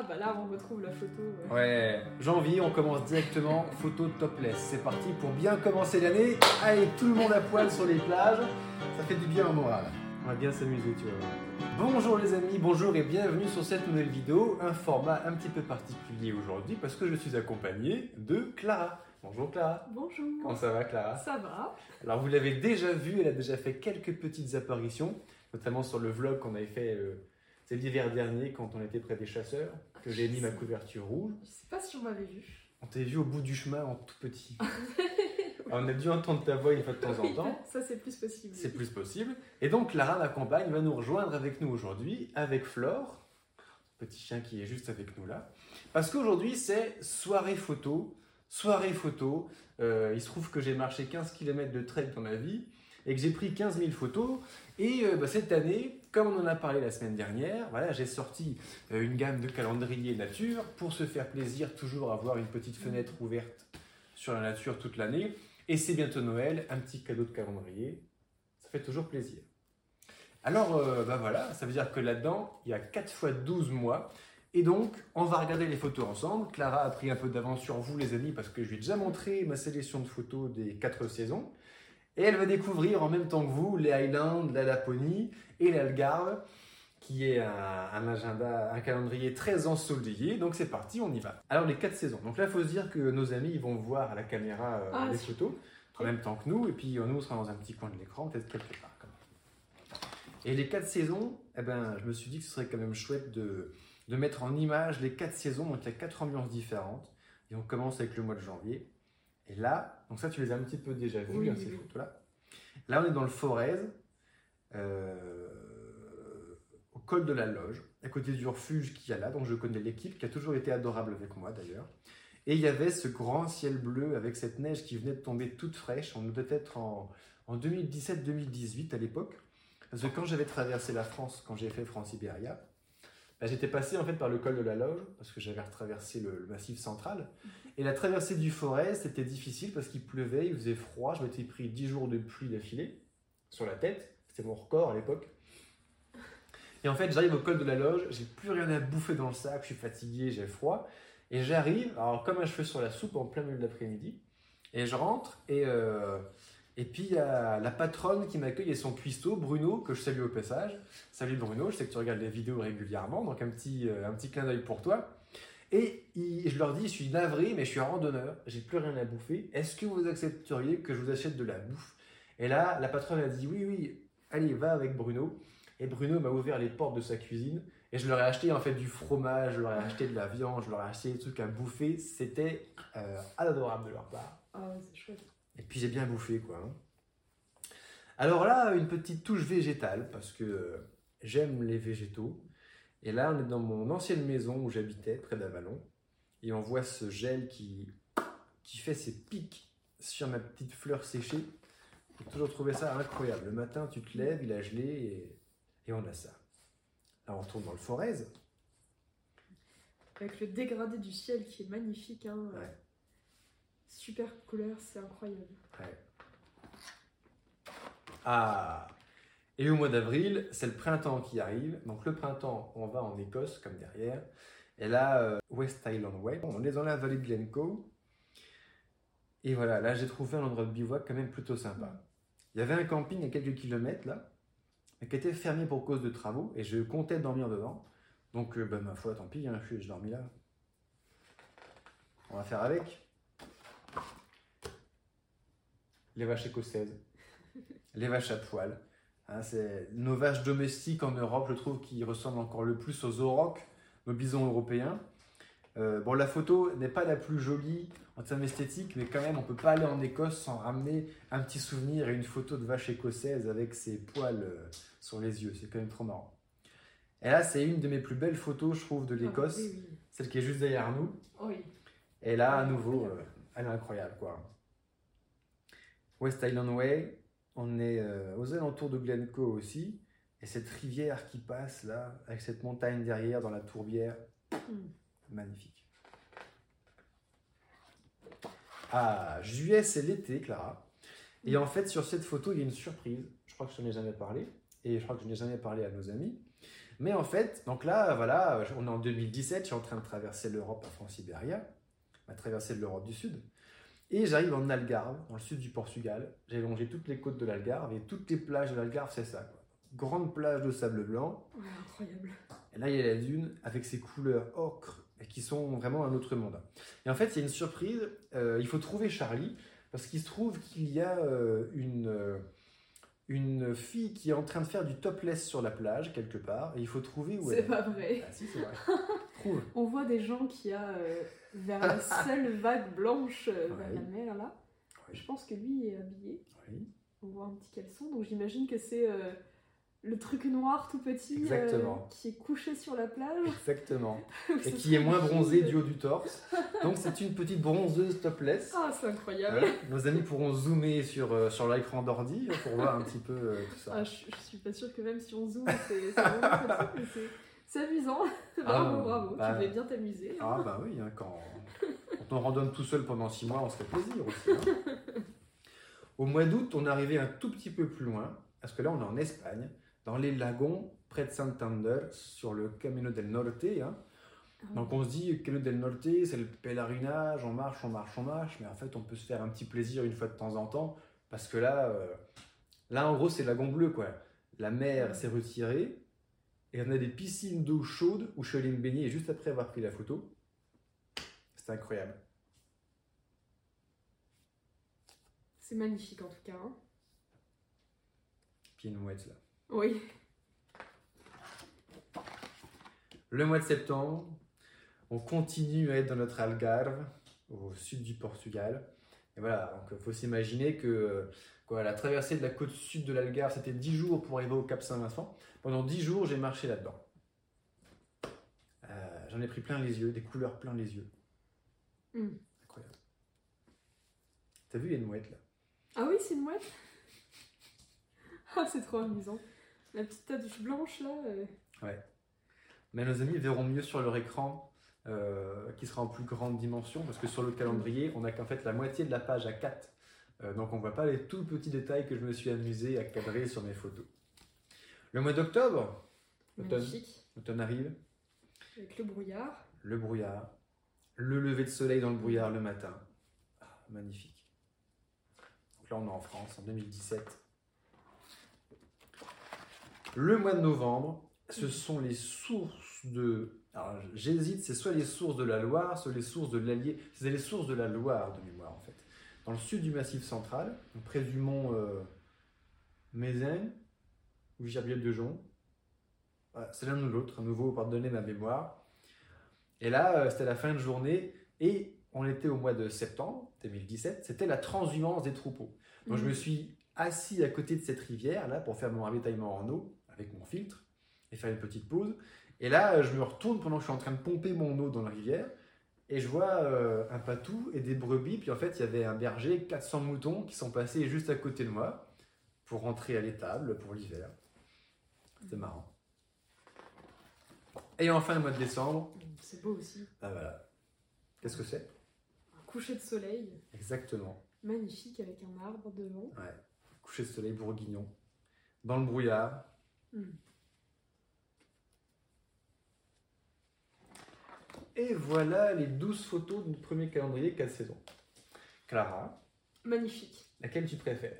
Ah bah là, on retrouve la photo. Ouais, janvier, on commence directement, photo topless. C'est parti pour bien commencer l'année. Allez, tout le monde à poil sur les plages. Ça fait du bien au moral. On va bien s'amuser, tu vois. Bonjour les amis, bonjour et bienvenue sur cette nouvelle vidéo. Un format un petit peu particulier aujourd'hui parce que je suis accompagné de Clara. Bonjour Clara. Bonjour. Comment ça va Clara? Ça va Alors vous l'avez déjà vu, elle a déjà fait quelques petites apparitions, notamment sur le vlog qu'on avait fait euh, c'est l'hiver dernier quand on était près des chasseurs, que j'ai mis ma couverture rouge. Je sais pas si on m'avait vu. On t'a vu au bout du chemin en tout petit. Alors, on a dû entendre ta voix une fois de temps en temps. Ça, c'est plus possible. C'est plus possible. Et donc Lara, ma compagne, va nous rejoindre avec nous aujourd'hui, avec Flore, petit chien qui est juste avec nous là. Parce qu'aujourd'hui, c'est soirée photo. Soirée photo. Euh, il se trouve que j'ai marché 15 km de trail dans ma vie et que j'ai pris 15 000 photos. Et euh, bah, cette année, comme on en a parlé la semaine dernière, voilà, j'ai sorti euh, une gamme de calendrier nature pour se faire plaisir, toujours avoir une petite fenêtre ouverte sur la nature toute l'année. Et c'est bientôt Noël, un petit cadeau de calendrier. Ça fait toujours plaisir. Alors, euh, bah voilà, ça veut dire que là-dedans, il y a 4 fois 12 mois. Et donc, on va regarder les photos ensemble. Clara a pris un peu d'avance sur vous, les amis, parce que je lui ai déjà montré ma sélection de photos des 4 saisons. Et elle va découvrir en même temps que vous les Highlands, la Laponie et l'Algarve, qui est un, un agenda, un calendrier très ensoleillé. Donc c'est parti, on y va. Alors les 4 saisons. Donc là, il faut se dire que nos amis ils vont voir à la caméra euh, Ah, les photos en même temps que nous. Et puis euh, nous, on sera dans un petit coin de l'écran, peut-être quelque part. Comme. Et les 4 saisons, eh ben, je me suis dit que ce serait quand même chouette de, de mettre en image les 4 saisons. Donc il y a 4 ambiances différentes. Et on commence avec le mois de janvier. Et là, donc ça, tu les as un petit peu déjà vues, Oui, hein, oui, ces oui. photos-là. Là, on est dans le Forez, euh, au col de la Loge, à côté du refuge qu'il y a là. Donc je connais l'équipe, qui a toujours été adorable avec moi d'ailleurs. Et il y avait ce grand ciel bleu avec cette neige qui venait de tomber toute fraîche. On devait être en, en 2017-2018 à l'époque. Parce que quand j'avais traversé la France, quand j'ai fait France-Ibéria, bah, j'étais passé en fait par le col de la Loge, parce que j'avais retraversé le, le massif central. Et la traversée du forêt, c'était difficile parce qu'il pleuvait, il faisait froid. Je m'étais pris 10 jours de pluie d'affilée sur la tête. C'était mon record à l'époque. Et en fait, j'arrive au col de la Loge, j'ai plus rien à bouffer dans le sac, je suis fatigué, j'ai froid. Et j'arrive, alors comme un cheveu sur la soupe en plein milieu de l'après-midi. Et je rentre et, euh, et puis il y a la patronne qui m'accueille et son cuistot, Bruno, que je salue au passage. Salut Bruno, je sais que tu regardes les vidéos régulièrement, donc un petit, euh, un petit clin d'œil pour toi. Et il- je leur dis, je suis navré, mais je suis randonneur, j'ai plus rien à bouffer. Est-ce que vous accepteriez que je vous achète de la bouffe? Et là, la patronne a dit, oui, oui, allez, va avec Bruno. Et Bruno m'a ouvert les portes de sa cuisine. Et je leur ai acheté en fait du fromage, je leur ai acheté de la viande, je leur ai acheté des trucs à bouffer. C'était euh, adorable de leur part. Ah ouais, c'est chouette. Et puis j'ai bien bouffé quoi. hein. Alors là, une petite touche végétale parce que euh, j'aime les végétaux. Et là, on est dans mon ancienne maison où j'habitais, près d'Avalon. Et on voit ce gel qui, qui fait ses pics sur ma petite fleur séchée. J'ai toujours trouvé ça incroyable. Le matin, tu te lèves, il a gelé et, et on a ça. Là, on retourne dans le Forez. Avec le dégradé du ciel qui est magnifique. Hein. Ouais. Super couleur, c'est incroyable. Ouais. Ah Et au mois d'avril, c'est le printemps qui arrive. Donc le printemps, on va en Écosse, comme derrière. Et là, euh, West Island Way. On est dans la vallée de Glencoe. Et voilà, là j'ai trouvé un endroit de bivouac quand même plutôt sympa. Il y avait un camping à quelques kilomètres là, qui était fermé pour cause de travaux, et je comptais dormir dedans. Donc, euh, bah, ma foi, tant pis, hein, je, je dormis là. On va faire avec. Les vaches écossaises, les vaches à poil. Hein, c'est nos vaches domestiques en Europe, je trouve, qui ressemblent encore le plus aux aurochs, nos bisons européens. Euh, bon, la photo n'est pas la plus jolie en termes esthétiques, mais quand même, on peut pas aller en Écosse sans ramener un petit souvenir et une photo de vache écossaise avec ses poils euh, sur les yeux. C'est quand même trop marrant. Et là, c'est une de mes plus belles photos, je trouve, de l'Écosse, Ah, oui, oui. celle qui est juste derrière nous. Oui. Et là, à nouveau, euh, elle est incroyable, quoi. West Island Way, on est euh, aux alentours de Glencoe aussi. Et cette rivière qui passe là, avec cette montagne derrière dans la tourbière, Hmm. magnifique. Ah, juillet, c'est l'été, Clara. Et en fait, sur cette photo, il y a une surprise. Je crois que je n'en ai jamais parlé. Et je crois que je n'ai jamais parlé à nos amis. Mais en fait, donc là, voilà, on est en 2017, je suis en train de traverser l'Europe à France-Iberia, ma traversée de l'Europe du Sud. Et j'arrive en Algarve, dans le sud du Portugal. J'ai longé toutes les côtes de l'Algarve et toutes les plages de l'Algarve, c'est ça. quoi. Grande plage de sable blanc. Ouais, incroyable. Et là, il y a la dune avec ses couleurs ocre qui sont vraiment un autre monde. Et en fait, c'est une surprise. euh, il faut trouver Charlie parce qu'il se trouve qu'il y a euh, une, euh, une fille qui est en train de faire du topless sur la plage quelque part. Et il faut trouver où elle C'est est. pas vrai. Ah si, c'est vrai. Trouve. On voit des gens qui a euh, vers la seule vague blanche euh, vers la mer là. Je pense que lui est habillé. Oui. On voit un petit caleçon, donc j'imagine que c'est euh, le truc noir tout petit euh, qui est couché sur la plage. Exactement. Et qui est moins fille. du haut du torse. Donc c'est une petite bronzeuse topless. Ah, c'est incroyable. Voilà. Nos amis pourront zoomer sur, euh, sur l'écran d'ordi pour voir un petit peu euh, tout ça. Ah, je, je suis pas sûre que même si on zoome, c'est amusant. bravo, Ah, bravo. bah. Tu devais bien t'amuser. hein. Ah bah oui, hein, quand, quand on randonne tout seul pendant six mois, on se fait plaisir aussi. hein. Au mois d'août, on est arrivé un tout petit peu plus loin, parce que là on est en Espagne, dans les lagons près de Santander, sur le Camino del Norte. hein. Donc on se dit, Camino del Norte, c'est le pèlerinage, on marche, on marche, on marche, mais en fait on peut se faire un petit plaisir une fois de temps en temps, parce que là, euh, là en gros c'est lagon bleu quoi. La mer s'est retirée, et on a des piscines d'eau chaude où je suis allé me baigner juste après avoir pris la photo. C'était incroyable. C'est magnifique en tout cas. hein. Puis une mouette là. Oui. Le mois de septembre, on continue à être dans notre Algarve, au sud du Portugal. Et voilà, donc il faut s'imaginer que quoi, la traversée de la côte sud de l'Algarve, c'était 10 jours pour arriver au Cap Saint-Vincent. Pendant 10 jours, j'ai marché là-dedans. Euh, J'en ai pris plein les yeux, des couleurs plein les yeux. Mm. Incroyable. T'as vu, il y a une mouette là? Ah oui, c'est une mouette? Ah, c'est trop amusant. La petite tache blanche là. euh, Mais nos amis verront mieux sur leur écran, euh, qui sera en plus grande dimension, parce que sur le calendrier, on n'a qu'en fait la moitié de la page à 4. Euh, donc on voit pas les tout petits détails que je me suis amusé à cadrer sur mes photos. Le mois d'octobre, l'automne arrive, Avec le brouillard. le brouillard, le lever de soleil dans le brouillard le matin. Ah, magnifique. Donc là on est en France en 2017. Le mois de novembre, ce sont les sources de. Alors j'hésite, c'est soit les sources de la Loire, soit les sources de l'Allier. C'est les sources de la Loire de mémoire en fait. Dans le sud du massif central, donc près du mont euh, ou Gerbier de Jon. Voilà, c'est l'un ou l'autre, à nouveau, pardonnez ma mémoire. Et là, euh, c'était la fin de journée et on était au mois de septembre 2017. C'était la transhumance des troupeaux. Donc je Mm. me suis assis à côté de cette rivière là pour faire mon ravitaillement en eau avec mon filtre et faire une petite pause. Et là, je me retourne pendant que je suis en train de pomper mon eau dans la rivière et je vois euh, un patou et des brebis. Puis en fait, il y avait un berger, 400 moutons qui sont passés juste à côté de moi pour rentrer à l'étable pour l'hiver. C'était marrant. Et enfin, le mois de décembre, C'est beau aussi. ah voilà. Qu'est-ce que c'est? Un coucher de soleil Exactement. magnifique avec un arbre devant. Ouais. Coucher de soleil bourguignon. Dans le brouillard. Mm. Et voilà les 12 photos de notre premier calendrier 4 saisons. Clara, Magnifique. laquelle tu préfères?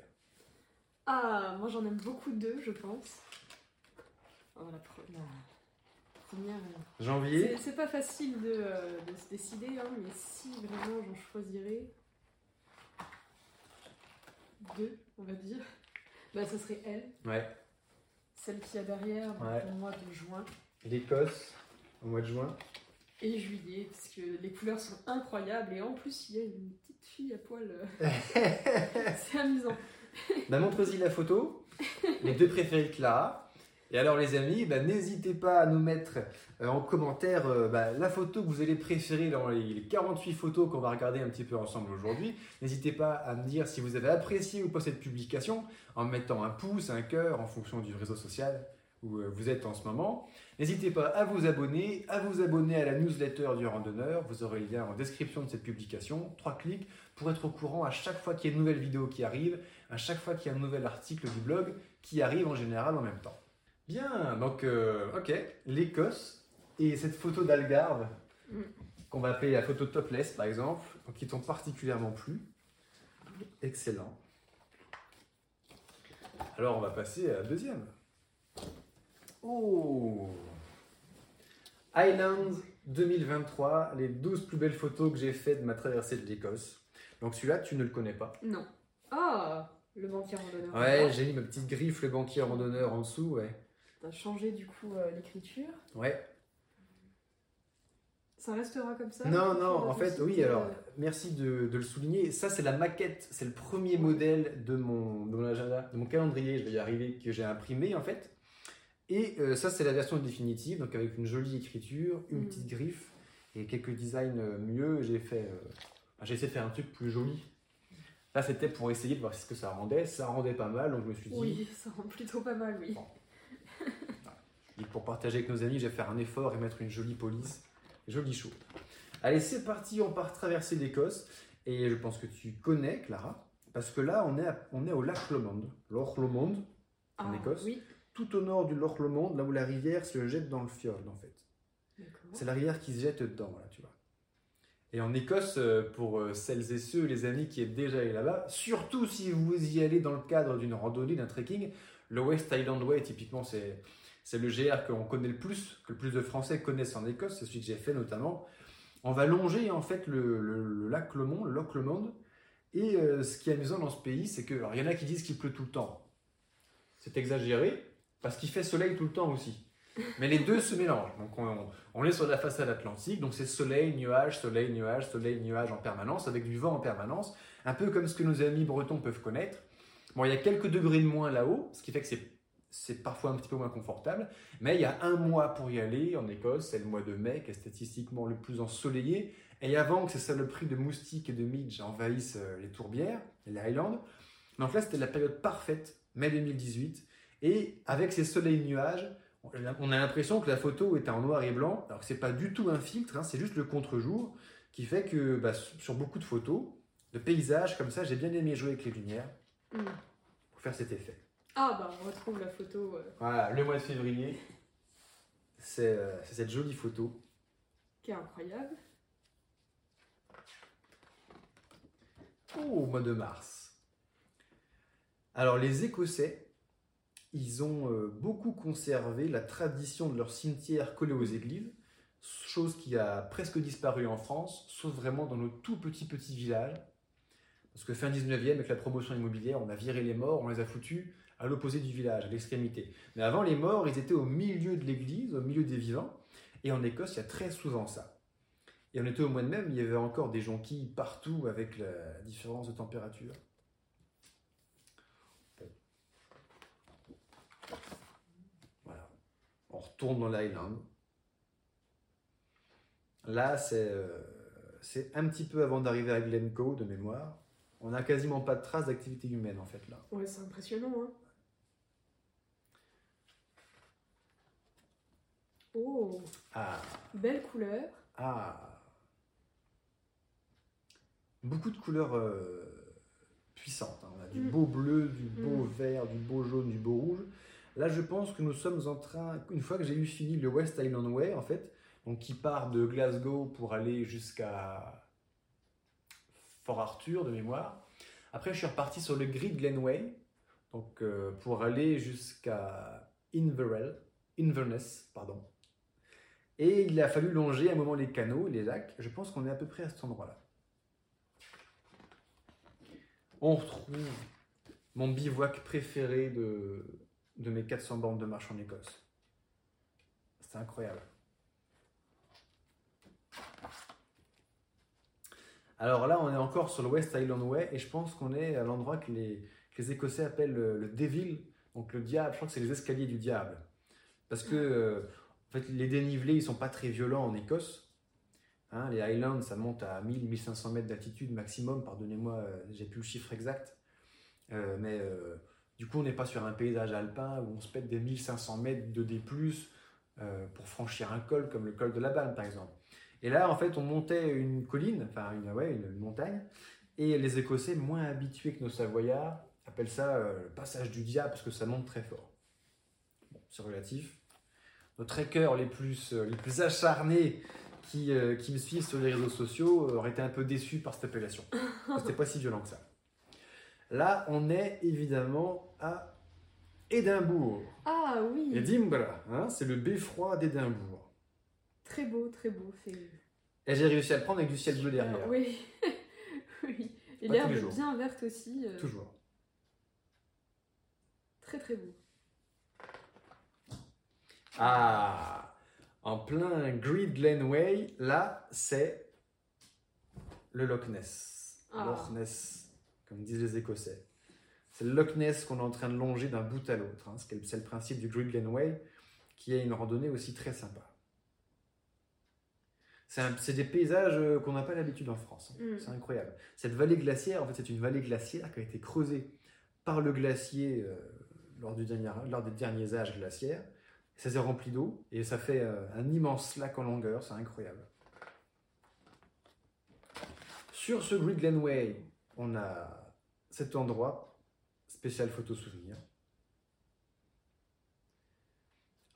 Ah, moi j'en aime beaucoup deux, je pense. Oh, la, pre- la première. euh, Janvier C'est c'est pas facile de, euh, de se décider, hein, mais si vraiment j'en choisirais deux, on va dire, bah ce serait elle, Ouais. Celle qui a derrière donc, Ouais. au mois de juin L'Écosse, au mois de juin. et juillet, parce que les couleurs sont incroyables et en plus il y a une petite fille à poil. euh, c'est amusant. bah, Montre-y la photo. les deux préférés de Clara. Et alors les amis, bah, n'hésitez pas à nous mettre euh, en commentaire euh, bah, la photo que vous allez préférer dans les, les 48 photos qu'on va regarder un petit peu ensemble aujourd'hui. N'hésitez pas à me dire si vous avez apprécié ou pas cette publication en mettant un pouce, un cœur en fonction du réseau social où euh, vous êtes en ce moment. N'hésitez pas à vous abonner, à vous abonner à la newsletter du randonneur. Vous aurez le lien en description de cette publication. Trois clics pour être au courant à chaque fois qu'il y a une nouvelle vidéo qui arrive, à chaque fois qu'il y a un nouvel article du blog qui arrive en général en même temps. Bien, donc, euh, ok, l'Écosse et cette photo d'Algarve, Mm. qu'on va appeler la photo topless par exemple, donc, qui t'ont particulièrement plu. Excellent. Alors, on va passer à la deuxième. Oh Highlands 2023, les 12 plus belles photos que j'ai faites de ma traversée de l'Écosse. Donc celui-là, tu ne le connais pas. Non. Ah, le banquier randonneur. Ouais, j'ai mis ma petite griffe, le banquier randonneur en dessous, ouais. T'as changé du coup euh, l'écriture. Ouais. Ça restera comme ça Non, non, en fait, oui, euh, alors, merci de, de le souligner. Ça, c'est la maquette, c'est le premier modèle de mon, de mon agenda, de mon calendrier, je vais y arriver, que j'ai imprimé, en fait. Et euh, ça, c'est la version définitive, donc avec une jolie écriture, une Mm. petite griffe et quelques designs mieux. J'ai fait, euh, j'ai essayé de faire un truc plus joli. Là, c'était pour essayer de voir ce que ça rendait. Ça rendait pas mal, donc je me suis dit, Oui, ça rend plutôt pas mal, oui. Et pour partager avec nos amis, je vais faire un effort et mettre une jolie police, jolie chose. Allez, c'est parti, on part traverser l'Écosse. Et je pense que tu connais, Clara, parce que là, on est, à- on est au lac Lomond. Loch Lomond, En Ah, Écosse Oui, tout au nord du Loch Lomond, là où la rivière se jette dans le fjord, en fait. C'est la rivière qui se jette dedans, là, tu vois. Et en Écosse, euh, pour euh, celles et ceux, les amis qui êtes déjà allés là-bas, surtout si vous y allez dans le cadre d'une randonnée, d'un trekking, le West Island Way, typiquement, c'est, c'est le GR qu'on connaît le plus, que le plus de Français connaissent en Écosse, c'est celui que j'ai fait notamment. On va longer en fait le, le- le lac le Loch Lomond. Et euh, ce qui est amusant dans ce pays, c'est que, alors il y en a qui disent qu'il pleut tout le temps. C'est exagéré, parce qu'il fait soleil tout le temps aussi. Mais les deux se mélangent. Donc on, on est sur la façade atlantique, donc c'est soleil, nuage, soleil, nuage, soleil, nuage en permanence, avec du vent en permanence, un peu comme ce que nos amis bretons peuvent connaître. Bon, il y a quelques degrés de moins là-haut, ce qui fait que c'est, c'est parfois un petit peu moins confortable, mais il y a un mois pour y aller en Écosse, c'est le mois de mai, qui est statistiquement le plus ensoleillé, et avant que ces saloperies de moustiques et de midges envahissent euh, les tourbières les Highlands. Donc là, c'était la période parfaite, mai 2018, et avec ces soleils-nuages, on a l'impression que la photo est en noir et blanc, alors que c'est pas du tout un filtre, hein, c'est juste le contre-jour qui fait que bah, sur beaucoup de photos, de paysages comme ça, j'ai bien aimé jouer avec les lumières Hmm. pour faire cet effet. Ah, bah, on retrouve la photo. euh, Voilà, le mois de février, c'est euh, c'est cette jolie photo. qui est incroyable. Oh, au mois de mars. Alors les Écossais, ils ont euh, beaucoup conservé la tradition de leur cimetière collé aux églises, chose qui a presque disparu en France, sauf vraiment dans nos tout petits petits villages. Parce que fin 19e, avec la promotion immobilière, on a viré les morts, on les a foutus à l'opposé du village, à l'extrémité. Mais avant, les morts, ils étaient au milieu de l'église, au milieu des vivants. Et en Écosse, il y a très souvent ça. Et on était au mois de mai, il y avait encore des jonquilles partout avec la différence de température. Voilà. On retourne dans l'island. Là, c'est euh, c'est un petit peu avant d'arriver à Glencoe de mémoire. On n'a quasiment pas de traces d'activité humaine en fait là. Ouais, c'est impressionnant, hein. Oh, Ah, belle couleur. ah. Beaucoup de couleurs euh, puissantes. hein. On a du Mm. beau bleu, du beau Mm. vert, du beau jaune, du beau rouge. Là, je pense que nous sommes en train, une fois que j'ai eu fini le West Island Way, en fait, donc qui part de Glasgow pour aller jusqu'à Fort Arthur de mémoire. Après, je suis reparti sur le Great Glenway, donc euh, pour aller jusqu'à Inverell, Inverness, pardon. Et il a fallu longer à un moment les canaux, les lacs. Je pense qu'on est à peu près à cet endroit-là. On retrouve mon bivouac préféré de, de mes 400 bornes de marche en Écosse. C'était incroyable. Alors là, on est encore sur le West Island Way et je pense qu'on est à l'endroit que les, Écossais appellent le, le Devil, donc le diable. Je crois que c'est les escaliers du diable. Parce que euh, en fait, les dénivelés, ils sont pas très violents en Écosse. Hein, les Highlands, ça monte à 1000-1500 mètres d'altitude maximum. Pardonnez-moi, euh, j'ai plus le chiffre exact. Euh, mais euh, du coup, on n'est pas sur un paysage alpin où on se pète des 1500 mètres de D+, euh, pour franchir un col comme le col de la Balme, par exemple. Et là, en fait, on montait une colline, enfin une, une, montagne, et les Écossais, moins habitués que nos Savoyards, appellent ça le passage du diable parce que ça monte très fort. Bon. c'est relatif. Nos trekkers les plus, euh, les plus acharnés qui, euh, qui me suivent sur les réseaux sociaux euh, auraient été un peu déçus par cette appellation. C'était pas si violent que ça. Là, on est évidemment à Édimbourg. Ah oui, Edinburgh, hein, c'est le beffroi d'Édimbourg. très beau, très beau. Et j'ai réussi à le prendre avec du ciel bleu derrière. Ah, oui, oui. Et l'herbe bien verte aussi. euh, Toujours. Très très beau. Ah, en plein Great Glenway, là, c'est le Loch Ness. Ah. Loch Ness, comme disent les Écossais. C'est le Loch Ness qu'on est en train de longer d'un bout à l'autre. hein. C'est le principe du Great Glenway, qui est une randonnée aussi très sympa. C'est des paysages euh, qu'on n'a pas l'habitude en France. hein. Mm. C'est incroyable. Cette vallée glaciaire, en fait, c'est une vallée glaciaire qui a été creusée par le glacier euh, lors, du dernier, lors des derniers âges glaciaires. Ça s'est rempli d'eau et ça fait euh, un immense lac en longueur, c'est incroyable. Sur ce Great Glenway, on a cet endroit spécial photo souvenir.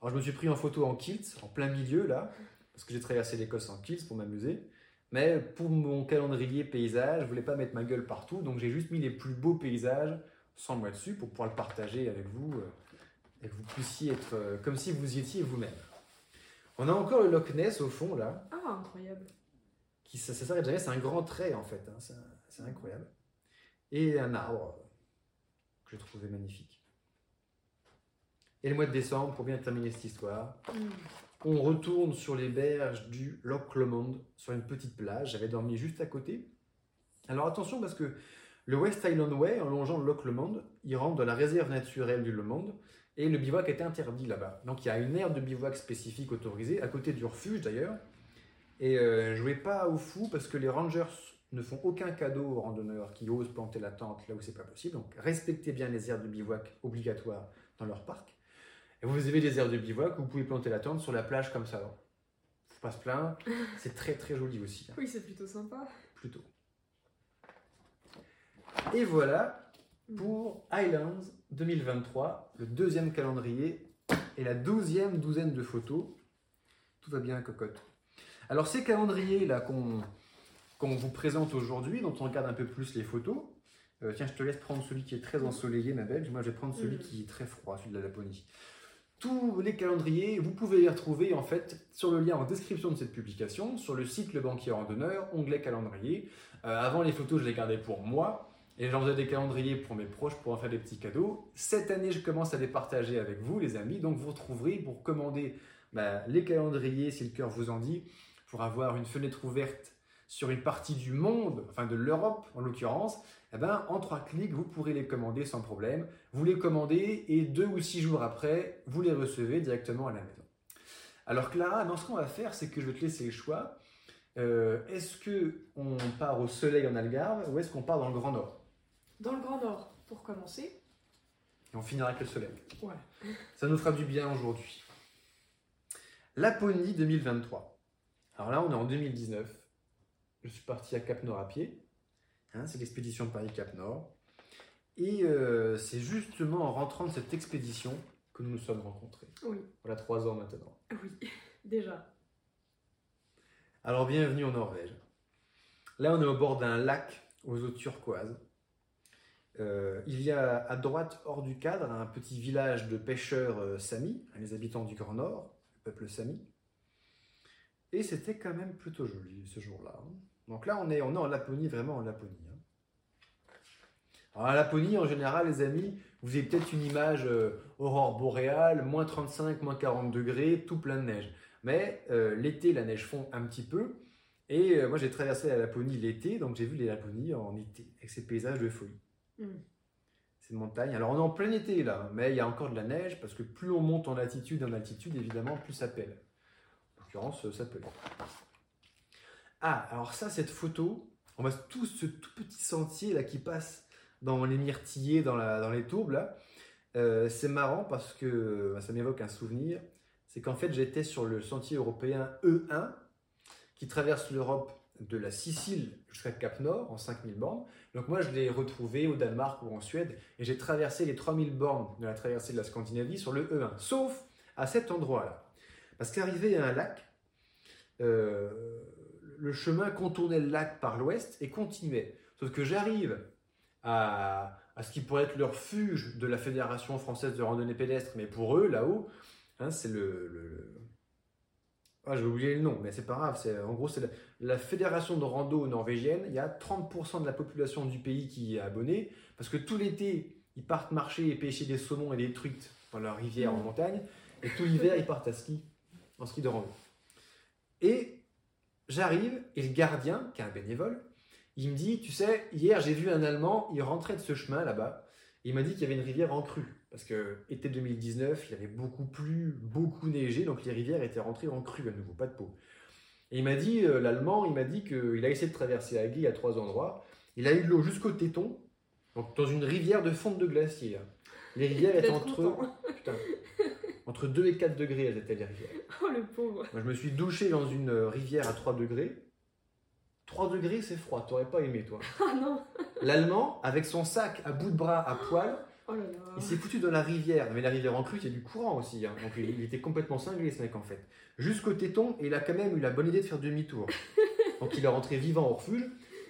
Alors je me suis pris en photo en kilt, en plein milieu là, parce que j'ai traversé l'Écosse en kilt pour m'amuser. Mais pour mon calendrier paysage, je voulais pas mettre ma gueule partout, donc j'ai juste mis les plus beaux paysages sans moi dessus pour pouvoir le partager avec vous euh, et que vous puissiez être euh, comme si vous y étiez vous-même. On a encore le Loch Ness au fond là, Ah, incroyable. qui ça, ça s'arrête jamais, c'est un grand trait en fait, hein, c'est c'est incroyable. Et un arbre que j'ai trouvé magnifique. Et le mois de décembre, pour bien terminer cette histoire, Mm. on retourne sur les berges du Loch Lomond, sur une petite plage. J'avais dormi juste à côté. Alors attention parce que le West Island Way, en longeant le Loch Lomond, il rentre dans la réserve naturelle du Lomond et le bivouac est interdit là-bas. Donc il y a une aire de bivouac spécifique autorisée, à côté du refuge d'ailleurs. Et euh, jouez pas au fou parce que les rangers ne font aucun cadeau aux randonneurs qui osent planter la tente là où c'est pas possible. Donc respectez bien les aires de bivouac obligatoires dans leur parc. Et vous avez des aires de bivouac où vous pouvez planter la tente sur la plage comme ça. Faut pas se plaindre. C'est très très joli aussi, hein, Oui, c'est plutôt sympa. plutôt. Et voilà pour Highlands 2023, le deuxième calendrier et la douzième douzaine de photos. Tout va bien, cocotte. Alors ces calendriers là qu'on vous présente aujourd'hui, dont on regarde un peu plus les photos. euh, tiens, je te laisse prendre celui qui est très ensoleillé, ma belle. Moi, je vais prendre celui Mhm. qui est très froid, celui de la Laponie. Tous les calendriers, vous pouvez les retrouver en fait sur le lien en description de cette publication, sur le site Le Banquier Randonneur, onglet calendrier. Euh, avant, les photos, je les gardais pour moi. Et j'en faisais des calendriers pour mes proches pour en faire des petits cadeaux. Cette année, je commence à les partager avec vous, les amis. Donc, vous retrouverez pour commander bah, les calendriers, si le cœur vous en dit, pour avoir une fenêtre ouverte sur une partie du monde, enfin de l'Europe en l'occurrence. Eh ben, en trois clics, vous pourrez les commander sans problème. Vous les commandez et deux ou six jours après, vous les recevez directement à la maison. Alors Clara, non, ce qu'on va faire, c'est que je vais te laisser le choix. Euh, est-ce que on part au soleil en Algarve ou est-ce qu'on part dans le Grand Nord? Dans le Grand Nord, pour commencer. Et on finira avec le soleil. Voilà. Ça nous fera du bien aujourd'hui. Laponie 2023. Alors là, on est en 2019. Je suis parti à Cap Nord à pied. Hein, c'est l'expédition Paris-Cap Nord. Et euh, c'est justement en rentrant de cette expédition que nous nous sommes rencontrés. Oui, Voilà trois ans maintenant. oui, déjà. Alors bienvenue en Norvège. Là, on est au bord d'un lac aux eaux turquoises. Euh, il y a à droite, hors du cadre, un petit village de pêcheurs euh, samis, les habitants du Grand Nord, le peuple sami. Et c'était quand même plutôt joli ce jour-là. hein. Donc là, on est, en Laponie, vraiment en Laponie. hein. Alors, la Laponie, en général, les amis, vous avez peut-être une image euh, aurore boréale, moins 35, moins 40 degrés, tout plein de neige. Mais l'été, la neige fond un petit peu. Et moi, j'ai traversé la Laponie l'été, donc j'ai vu les Laponies en été, avec ces paysages de folie. Mm. Ces montagnes. Alors, on est en plein été là, mais il y a encore de la neige, parce que plus on monte en latitude, en altitude, évidemment, plus ça pèle. En l'occurrence, ça pèle. Ah, alors ça, cette photo, on voit tout ce tout petit sentier là qui passe dans les myrtillers, dans, la, dans les tourbes là. Euh, c'est marrant parce que bah, ça m'évoque un souvenir. C'est qu'en fait, j'étais sur le sentier européen E1 qui traverse l'Europe de la Sicile jusqu'à Cap Nord en 5000 bornes. Donc moi, je l'ai retrouvé au Danemark ou en Suède et j'ai traversé les 3000 bornes de la traversée de la Scandinavie sur le E1, sauf à cet endroit-là. Parce qu'arrivé à un lac, euh, le chemin contournait le lac par l'ouest et continuait. Sauf que j'arrive à, ce qui pourrait être le refuge de la Fédération française de randonnée pédestre, mais pour eux, là-haut, hein, c'est le, ah, j'ai oublié le nom, mais c'est pas grave. C'est, en gros, c'est la, la, fédération de rando norvégienne. Il y a 30% de la population du pays qui est abonnée, parce que tout l'été, ils partent marcher et pêcher des saumons et des truites dans la rivière en montagne, et tout l'hiver, ils partent à ski, en ski de rando. Et j'arrive, et le gardien, qui est un bénévole, il me dit, tu sais, hier j'ai vu un Allemand, il rentrait de ce chemin là-bas, il m'a dit qu'il y avait une rivière en crue. Parce que été 2019, il avait beaucoup plu, beaucoup neigé, donc les rivières étaient rentrées en crue à nouveau, pas de peau. Et il m'a dit, euh, l'Allemand, il m'a dit qu'il a essayé de traverser la Guy à trois endroits. Il a eu de l'eau jusqu'au téton, donc dans une rivière de fonte de glacier. Hein. Les rivières étaient entre, putain, entre 2 et 4 degrés, elles étaient les rivières. Oh le pauvre. Moi, je me suis douché dans une rivière à 3 degrés. 3 degrés, c'est froid, t'aurais pas aimé, toi. Ah non. L'Allemand, avec son sac à bout de bras à poil, Oh là là. il s'est foutu dans la rivière. Mais la rivière en crue, il y a du courant aussi. hein. Donc il il était complètement cinglé, ce mec, en fait. Jusqu'au téton, et il a quand même eu la bonne idée de faire demi-tour. Donc il est rentré vivant au refuge.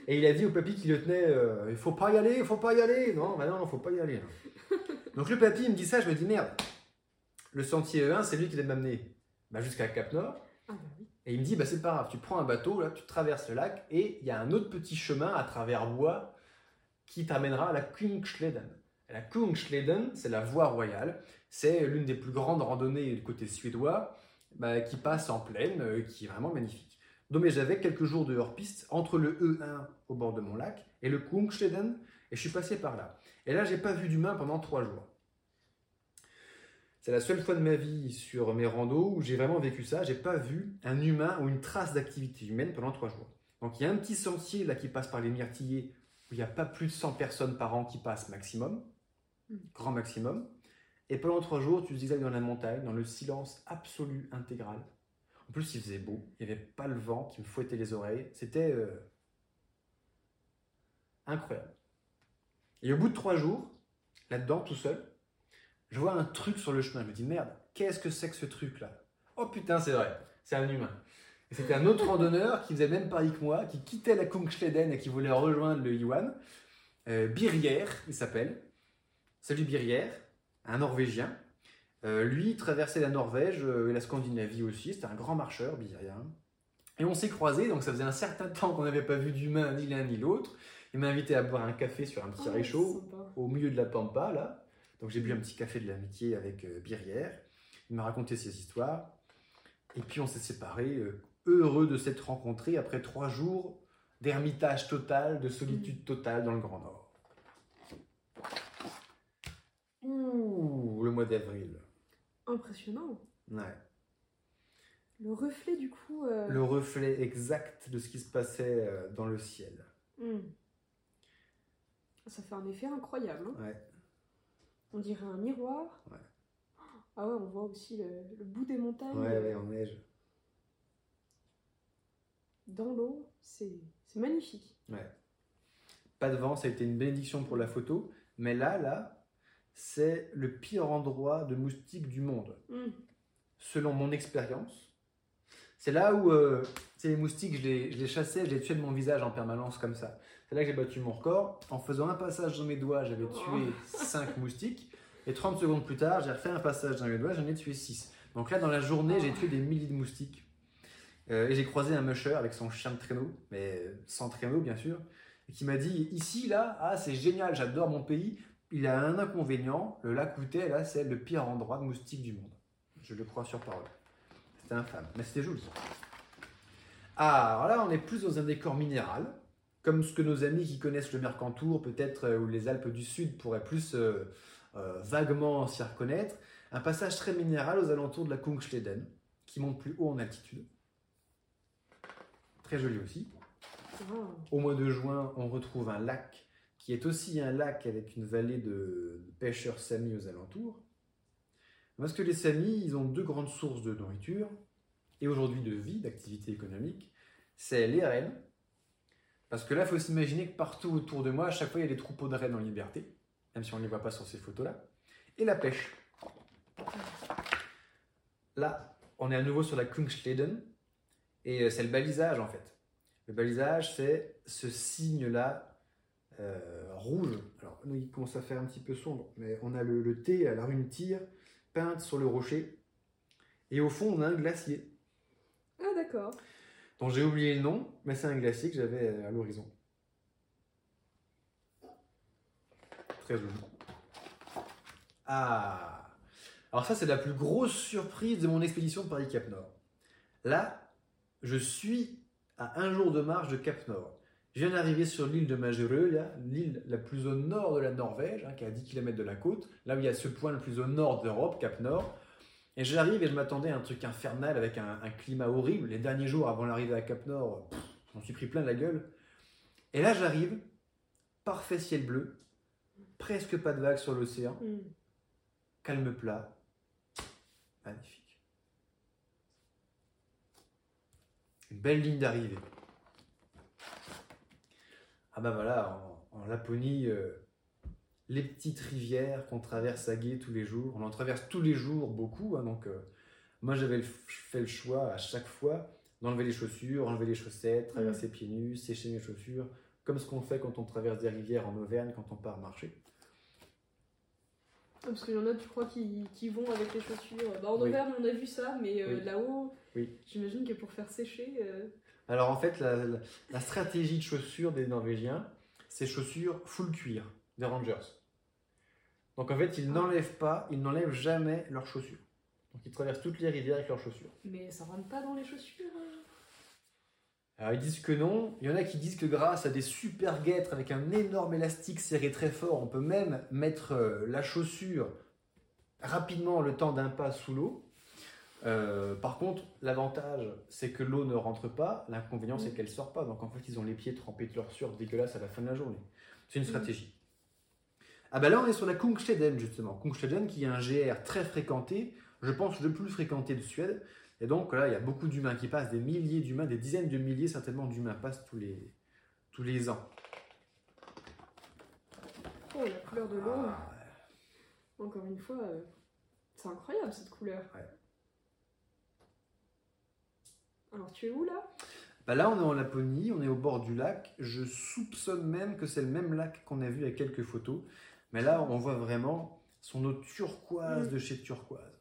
Et il a dit au papy qui le tenait euh, Il faut pas y aller, il faut pas y aller. Non, bah non, non, faut pas y aller. hein. Donc le papy, il me dit ça, je me dis Merde, le sentier E1, c'est lui qui devait m'amener bah, jusqu'à Cap Nord. Ah bah oui. Et il me dit, bah, c'est pas grave, tu prends un bateau, là, tu traverses le lac, et il y a un autre petit chemin à travers bois qui t'amènera à la Kungsleden. La Kungsleden, c'est la voie royale, c'est l'une des plus grandes randonnées du côté suédois, bah, qui passe en plaine, euh, qui est vraiment magnifique. Donc mais j'avais quelques jours de hors-piste entre le E1 au bord de mon lac et le Kungsleden, et je suis passé par là. Et là, j'ai pas vu d'humain pendant trois jours. C'est la seule fois de ma vie sur mes randos où j'ai vraiment vécu ça. J'ai pas vu un humain ou une trace d'activité humaine pendant trois jours. Donc il y a un petit sentier là qui passe par les myrtillers où il n'y a pas plus de 100 personnes par an qui passent maximum. Grand maximum. Et pendant trois jours, tu zigzagues dans la montagne, dans le silence absolu intégral. En plus, il faisait beau, il n'y avait pas le vent qui me fouettait les oreilles. C'était euh, incroyable. Et au bout de trois jours, là-dedans, tout seul, je vois un truc sur le chemin. Je me dis, merde, qu'est-ce que c'est que ce truc-là? Oh putain, c'est vrai, c'est un humain. C'était un autre randonneur qui faisait même pari que moi, qui quittait la Kungsleden et qui voulait rejoindre le Yuan. Euh, Birrière, il s'appelle. Salut Birrière, un Norvégien. Euh, lui, il traversait la Norvège euh, et la Scandinavie aussi. C'était un grand marcheur, Birrière. Et on s'est croisés, donc ça faisait un certain temps qu'on n'avait pas vu d'humain, ni l'un ni l'autre. Il m'a invité à boire un café sur un petit Oh, réchaud au milieu de la pampa, là. Donc j'ai bu un petit café de l'amitié avec euh, Birrière. Il m'a raconté ses histoires. Et puis on s'est séparés, euh, heureux de s'être rencontrés après trois jours d'ermitage total, de solitude totale dans le Grand Nord. Ouh, le mois d'avril. Impressionnant. Ouais. Le reflet du coup. euh, Le reflet exact de ce qui se passait euh, dans le ciel. hmm. Ça fait un effet incroyable. hein. Ouais. On dirait un miroir. Ouais. Ah ouais, on voit aussi le, le bout des montagnes Ouais, ouais, en neige. dans l'eau. C'est c'est magnifique. Ouais. Pas de vent, ça a été une bénédiction pour la photo. Mais là, là, c'est le pire endroit de moustique du monde. Hmm. selon mon expérience. C'est là où euh, les moustiques, je les, je les chassais, je les tuais de mon visage en permanence comme ça. C'est là que j'ai battu mon record. En faisant un passage dans mes doigts, j'avais tué 5 moustiques. Et 30 secondes plus tard, j'ai refait un passage dans mes doigts, j'en ai tué 6. Donc là, dans la journée, j'ai tué des milliers de moustiques. Euh, et j'ai croisé un musher avec son chien de traîneau, mais sans traîneau bien sûr, et qui m'a dit ici, là, ah, c'est génial, j'adore mon pays. Il a un inconvénient, le lac Outet, là, c'est le pire endroit de moustiques du monde. Je le crois sur parole. C'était infâme, mais c'était joli. Ah, alors là, on est plus dans un décor minéral, comme ce que nos amis qui connaissent le Mercantour, peut-être, euh, ou les Alpes du Sud, pourraient plus euh, euh, vaguement s'y reconnaître. Un passage très minéral aux alentours de la Kungsleden, qui monte plus haut en altitude. Très joli aussi. Ah. Au mois de juin, on retrouve un lac qui est aussi un lac avec une vallée de, pêcheurs samis aux alentours. Parce que les samis, ils ont deux grandes sources de nourriture et aujourd'hui de vie, d'activité économique. C'est les rennes Parce que là, il faut s'imaginer que partout autour de moi, à chaque fois, il y a des troupeaux de rennes en liberté, même si on ne les voit pas sur ces photos-là. Et la pêche. Là, on est à nouveau sur la Kungsleden, et euh, c'est le balisage en fait. Le balisage, c'est ce signe-là rouge. Alors, il commence à faire un petit peu sombre, mais on a le, le T à la rune tire peinte sur le rocher. Et au fond, on a un glacier, Ah, d'accord. dont j'ai oublié le nom, mais c'est un glacier que j'avais à l'horizon. Très joli. Ah Alors ça, c'est la plus grosse surprise de mon expédition de Paris-Cap Nord. Là, je suis à un jour de marche de Cap Nord. Je viens d'arriver sur l'île de Majereux, là, l'île la plus au nord de la Norvège, hein, qui est à 10 km de la côte, là où il y a ce point le plus au nord d'Europe, Cap Nord. Et j'arrive et je m'attendais à un truc infernal avec un, un climat horrible. Les derniers jours avant l'arrivée à Cap Nord, j'en suis pris plein la gueule. Et là, j'arrive, parfait ciel bleu, presque pas de vagues sur l'océan, Hmm. calme plat, magnifique. Une belle ligne d'arrivée. Ah bah voilà, en, en Laponie, euh, les petites rivières qu'on traverse à gué tous les jours, on en traverse tous les jours beaucoup, hein, donc euh, moi j'avais fait le choix à chaque fois d'enlever les chaussures, enlever les chaussettes, traverser pieds nus, sécher mes chaussures, comme ce qu'on fait quand on traverse des rivières en Auvergne quand on part marcher. Ah, Parce qu'il y en a, tu crois, qui, qui vont avec les chaussures. Bah, en Oui. Auvergne, on a vu ça, mais euh, Oui. là-haut, Oui. j'imagine que pour faire sécher. euh, Alors en fait, la, la- la stratégie de chaussures des Norvégiens, c'est chaussures full cuir, des Rangers. Donc en fait, ils n'enlèvent pas, ils n'enlèvent jamais leurs chaussures. Donc ils traversent toutes les rivières avec leurs chaussures. Mais ça rentre pas dans les chaussures. euh. Alors ils disent que non, il y en a qui disent que grâce à des super guêtres avec un énorme élastique serré très fort, on peut même mettre euh, la chaussure rapidement le temps d'un pas sous l'eau. Euh, par contre, l'avantage, c'est que l'eau ne rentre pas. L'inconvénient, c'est qu'elle sort pas. Donc en fait, ils ont les pieds trempés de leur sueur dégueulasse à la fin de la journée. C'est une Mm. stratégie. Ah bah là, on est sur la Kungsleden justement. Kungsleden qui est un GR très fréquenté, je pense le plus fréquenté de Suède. Et donc là, il y a beaucoup d'humains qui passent, des milliers d'humains, des dizaines de milliers certainement d'humains passent tous les, tous les ans. Oh, la couleur de l'eau. Ah, Encore une fois, euh, c'est incroyable cette couleur. Ouais. Alors, tu es où là? Bah là, on est en Laponie, on est au bord du lac. Je soupçonne même que c'est le même lac qu'on a vu à quelques photos. Mais là, on voit vraiment son eau turquoise Mm. de chez turquoise.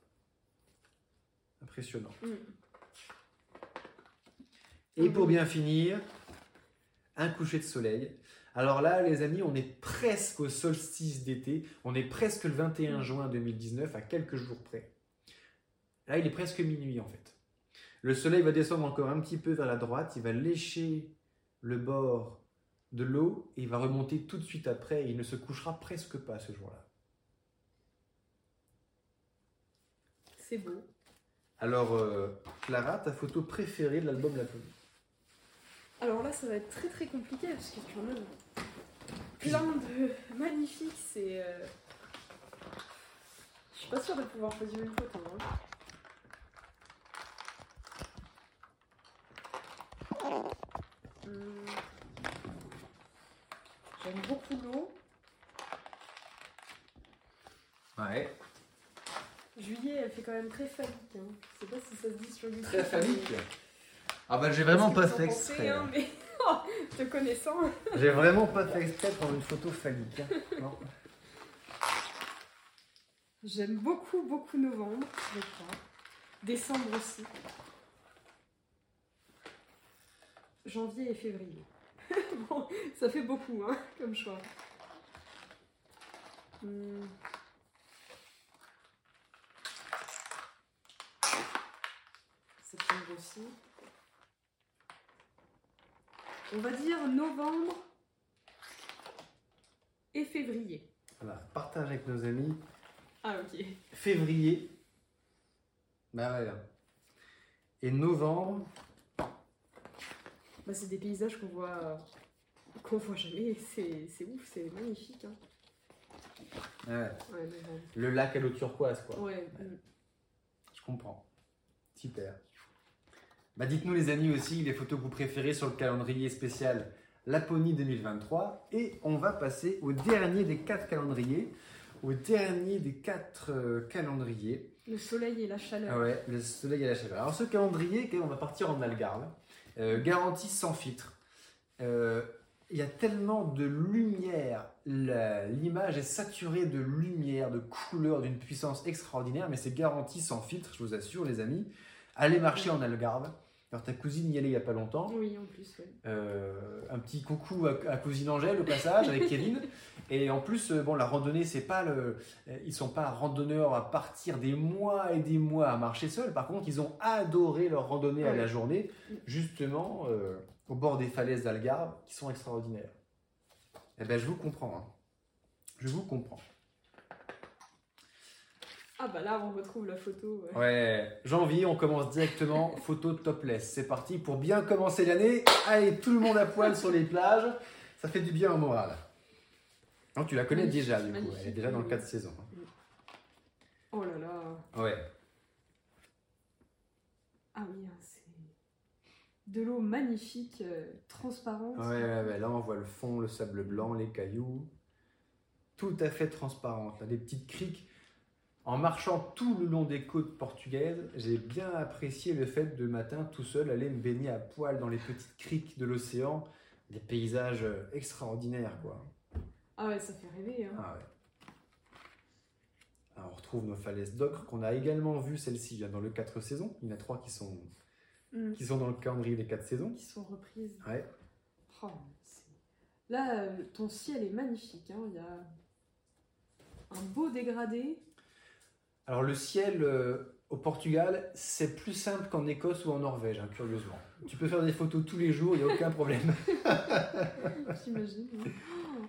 Impressionnant. Mm. Et pour bien finir, un coucher de soleil. Alors là, les amis, on est presque au solstice d'été. On est presque le 21 Mm. juin 2019, à quelques jours près. Là, il est presque minuit en fait. Le soleil va descendre encore un petit peu vers la droite. Il va lécher le bord de l'eau et il va remonter tout de suite après. Et il ne se couchera presque pas ce jour-là. C'est beau. Alors, euh, Clara, ta photo préférée de l'album Laponie Alors là, ça va être très très compliqué parce que tu en as plein de magnifiques. C'est. euh, Je suis pas sûre de pouvoir choisir une photo. hein. Hum. J'aime beaucoup l'eau. Ouais. Juillet, elle fait quand même très phallique. Hein. Je sais pas si ça se dit sur YouTube. Très phallique. Ah bah j'ai Parce vraiment que pas vous en fait exprès. hein, mais oh, te connaissant. J'ai vraiment pas fait exprès prendre une photo phallique. hein. J'aime beaucoup, beaucoup novembre, je crois. Décembre aussi. Janvier et février. bon, ça fait beaucoup, hein, comme choix. Hmm. Septembre aussi. On va dire novembre et février. Voilà, partage avec nos amis. Ah ok. Février. Bah ouais. Et novembre. Bah, c'est des paysages qu'on voit qu'on voit jamais. C'est ouf, c'est magnifique. Hein. Ouais. Ouais. Le lac à l'eau turquoise, quoi. Ouais. mm. Je comprends. Super. Bah dites-nous les amis aussi les photos que vous préférez sur le calendrier spécial Laponie 2023. Et on va passer au dernier des quatre calendriers. Au dernier des quatre euh, calendriers. Le soleil et la chaleur. Ah ouais, le soleil et la chaleur. Alors ce calendrier, on va partir en Algarve. Euh, garantie sans filtre. Euh, il y a tellement de lumière, l'image est saturée de lumière, de couleurs, d'une puissance extraordinaire, mais c'est garanti sans filtre, je vous assure les amis. Allez marcher en Algarve. Alors ta cousine y allait il n'y a pas longtemps. Oui, en plus, ouais. Euh, un petit coucou à, à cousine Angèle au passage avec Kevin. Et en plus, euh, bon, la randonnée, c'est pas le, euh, ils sont pas randonneurs à partir des mois et des mois à marcher seuls. Par contre, ils ont adoré leur randonnée à la journée, justement euh, au bord des falaises d'Algarve, qui sont extraordinaires. Eh ben, je vous comprends. hein. Je vous comprends. Ah bah là, on retrouve la photo. ouais. Ouais, janvier, on commence directement photo topless. C'est parti pour bien commencer l'année. Allez, tout le monde à poil sur les plages. Ça fait du bien au moral. Non, tu la connais Magnifique, déjà, du coup. Elle est déjà dans le oui. 4 saisons. Oh là là. Ouais. Ah oui, hein, c'est de l'eau magnifique, euh, transparente. Ouais, ouais, ouais. Là, on voit le fond, le sable blanc, les cailloux. Tout à fait transparente. Là, des petites criques. En marchant tout le long des côtes portugaises, j'ai bien apprécié le fait de matin, tout seul, aller me baigner à poil dans les petites criques de l'océan. Des paysages extraordinaires, quoi. Ah ouais, ça fait rêver. Hein. Ah ouais. Alors, on retrouve nos falaises d'ocre qu'on a également vues, celle-ci, hein, dans le 4 saisons. Il y en a trois qui sont, Mm. qui sont dans le calendrier des 4 saisons. Qui sont reprises. Ouais. Oh, là, euh, ton ciel est magnifique. hein, Il y a un beau dégradé. Alors, le ciel euh, au Portugal, c'est plus simple qu'en Écosse ou en Norvège, hein, curieusement. Tu peux faire des photos tous les jours, il n'y a aucun problème. J'imagine.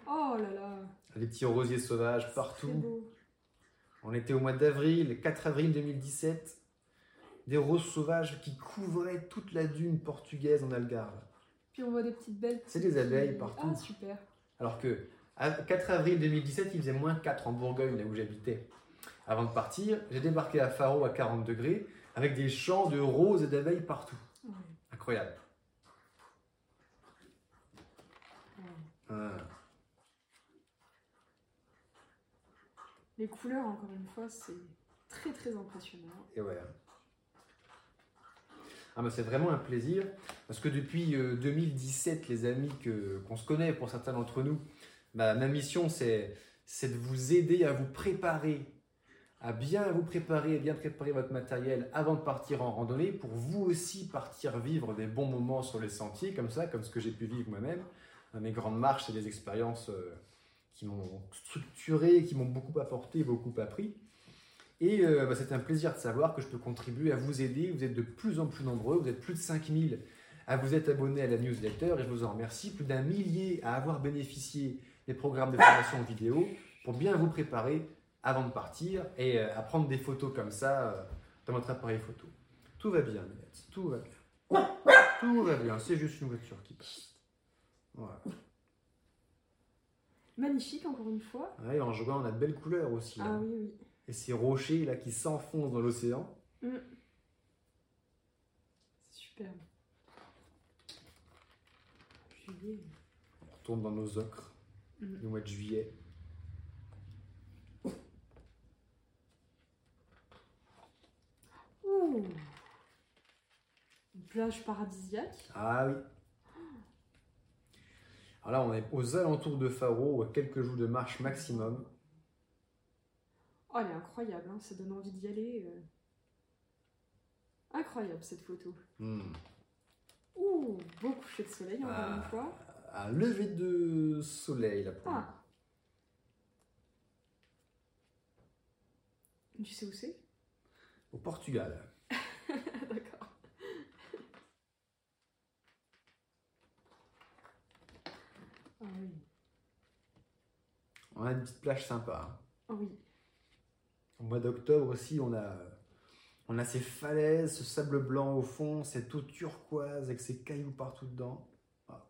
Oh là là. Les petits rosiers sauvages partout. beau. On était au mois d'avril, le 4 avril 2017. Des roses sauvages qui couvraient toute la dune portugaise en Algarve. Puis on voit des petites belles. C'est des abeilles partout. Ah, super. Alors que à 4 avril 2017, il faisait moins 4 en Bourgogne, là où j'habitais. Avant de partir, j'ai débarqué à Faro à 40 degrés, avec des champs de roses et d'abeilles partout. Incroyable. Ah. Les couleurs, encore une fois, c'est très très impressionnant. Et ouais. Ah bah c'est vraiment un plaisir parce que depuis euh, 2017, les amis que qu'on se connaît pour certains d'entre nous, bah, ma mission c'est c'est de vous aider à vous préparer, à bien vous préparer, à bien préparer votre matériel avant de partir en randonnée pour vous aussi partir vivre des bons moments sur les sentiers comme ça, comme ce que j'ai pu vivre moi-même. Mes grandes marches, c'est des expériences euh, qui m'ont structuré, qui m'ont beaucoup apporté, beaucoup appris. Et euh, bah, c'est un plaisir de savoir que je peux contribuer à vous aider. Vous êtes de plus en plus nombreux, vous êtes plus de 5000 à vous être abonnés à la newsletter et je vous en remercie. Plus d'un millier à avoir bénéficié des programmes de formation vidéo pour bien vous préparer avant de partir et euh, à prendre des photos comme ça euh, dans votre appareil photo. Tout va bien, Minette, tout va bien. Tout va bien, c'est juste une voiture qui passe. Voilà. Magnifique, encore une fois. Ouais, en jouant, on a de belles couleurs aussi. là. Ah oui, oui. Et ces rochers là qui s'enfoncent dans l'océan. C'est superbe. Juillet. On retourne dans nos ocres Mhm. du mois de juillet. Une plage paradisiaque. Ah oui. Alors là, on est aux alentours de Faro, à quelques jours de marche maximum. Oh, elle est incroyable, hein, ça donne envie d'y aller. euh. Incroyable cette photo. Hmm. Ouh, beau coucher de soleil encore Ah. une fois. Un lever de soleil là pour. Ah. Tu sais où c'est? Au Portugal. D'accord. Ah oui. On a une petite plage sympa. hein. Oui. Au mois d'octobre aussi, on a, on a ces falaises, ce sable blanc au fond, cette eau turquoise avec ces cailloux partout dedans. Ah.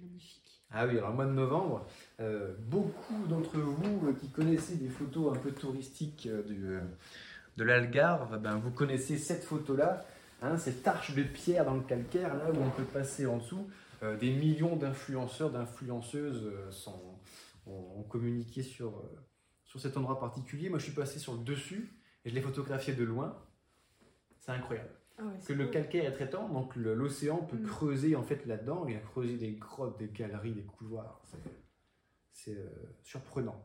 Magnifique. Ah oui, alors mois de novembre, euh, beaucoup d'entre vous euh, qui connaissez des photos un peu touristiques euh, du, de l'Algarve, ben, vous connaissez cette photo-là, hein, cette arche de pierre dans le calcaire, là où on peut passer en dessous. Des millions d'influenceurs, d'influenceuses ont, ont communiqué sur, sur cet endroit particulier. Moi, je suis passé sur le dessus et je l'ai photographié de loin. C'est incroyable. Ah ouais, Parce que le calcaire est très tendre, donc l'océan peut Mm. creuser en fait là-dedans. A creusé des grottes, des galeries, des couloirs. C'est- euh, surprenant.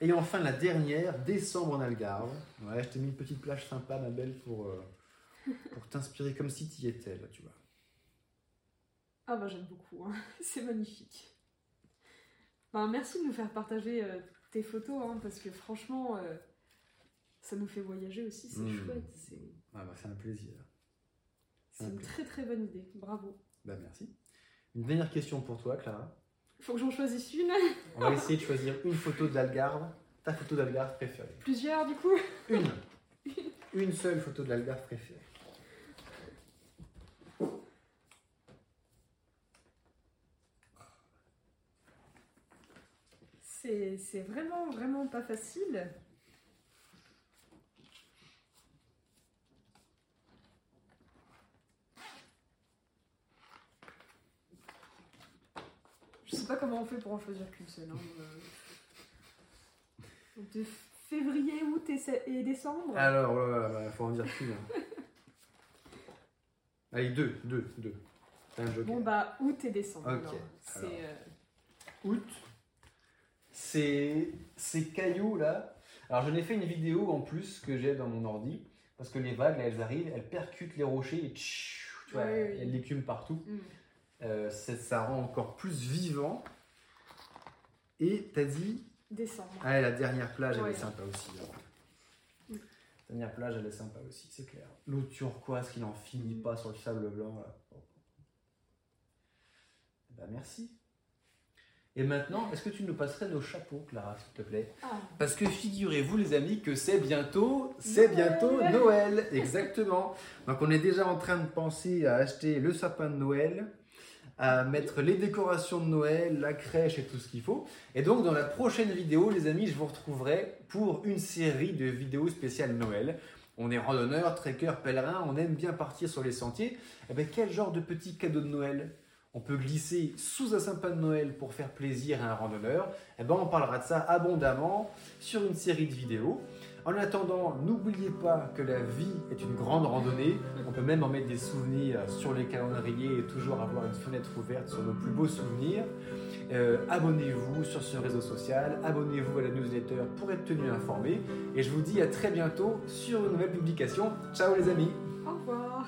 Et enfin la dernière, décembre en Algarve. Ouais, je t'ai mis une petite plage sympa, ma belle, pour, euh, pour t'inspirer comme si tu y étais là, tu vois. Ah bah j'aime beaucoup, hein. c'est magnifique. Ben, merci de nous faire partager euh, tes photos, hein, parce que franchement, ça nous fait voyager aussi, c'est Mm. chouette. C'est Ah bah, c'est un plaisir. c'est une très très bonne idée, bravo. Bah merci. Une dernière question pour toi, Clara. Faut que j'en choisisse une, On va essayer de choisir une photo d'Algarve, ta photo d'Algarve préférée. plusieurs du coup. Une. Une seule photo de l'Algarve préférée. C'est c'est vraiment vraiment pas facile. Je sais pas comment on fait pour en choisir qu'une seule. hein, euh. De février, août et, décembre. Alors, il faut en dire qu'une. hein. Allez, deux, deux, deux. Un joker. Bon bah août et décembre. Ok, alors. C'est euh, Août, c'est ces cailloux là. Alors, j'en ai fait une vidéo en plus que j'ai dans mon ordi. Parce que les vagues, là, elles arrivent, elles percutent les rochers et tchou, tu vois, Oui, oui, oui. de l'écume partout. hmm. Euh, ça rend encore plus vivant. Et t'as dit décembre. Ah, la dernière plage, elle Ouais. est sympa aussi. hein. Mm. Dernière plage, elle est sympa aussi, c'est clair. L'eau turquoise qui n'en finit pas sur le sable blanc. Là. Eh ben, merci. Et maintenant, est-ce que tu nous passerais nos chapeaux, Clara, s'il te plaît? Ah, Parce que figurez-vous, les amis, que c'est bientôt, c'est Noël. bientôt Noël, exactement. Donc on est déjà en train de penser à acheter le sapin de Noël, à mettre les décorations de Noël, la crèche et tout ce qu'il faut. Et donc dans la prochaine vidéo, les amis, je vous retrouverai pour une série de vidéos spéciales Noël. On est randonneurs, trekkers, pèlerins, on aime bien partir sur les sentiers. Et ben quel genre de petit cadeau de Noël on peut glisser sous un sapin de Noël pour faire plaisir à un randonneur? Eh ben on parlera de ça abondamment sur une série de vidéos. En attendant, n'oubliez pas que la vie est une grande randonnée. On peut même en mettre des souvenirs sur les calendriers et toujours avoir une fenêtre ouverte sur nos plus beaux souvenirs. Euh, abonnez-vous sur ce réseau social, abonnez-vous à la newsletter pour être tenu informé. Et je vous dis à très bientôt sur une nouvelle publication. Ciao les amis au revoir.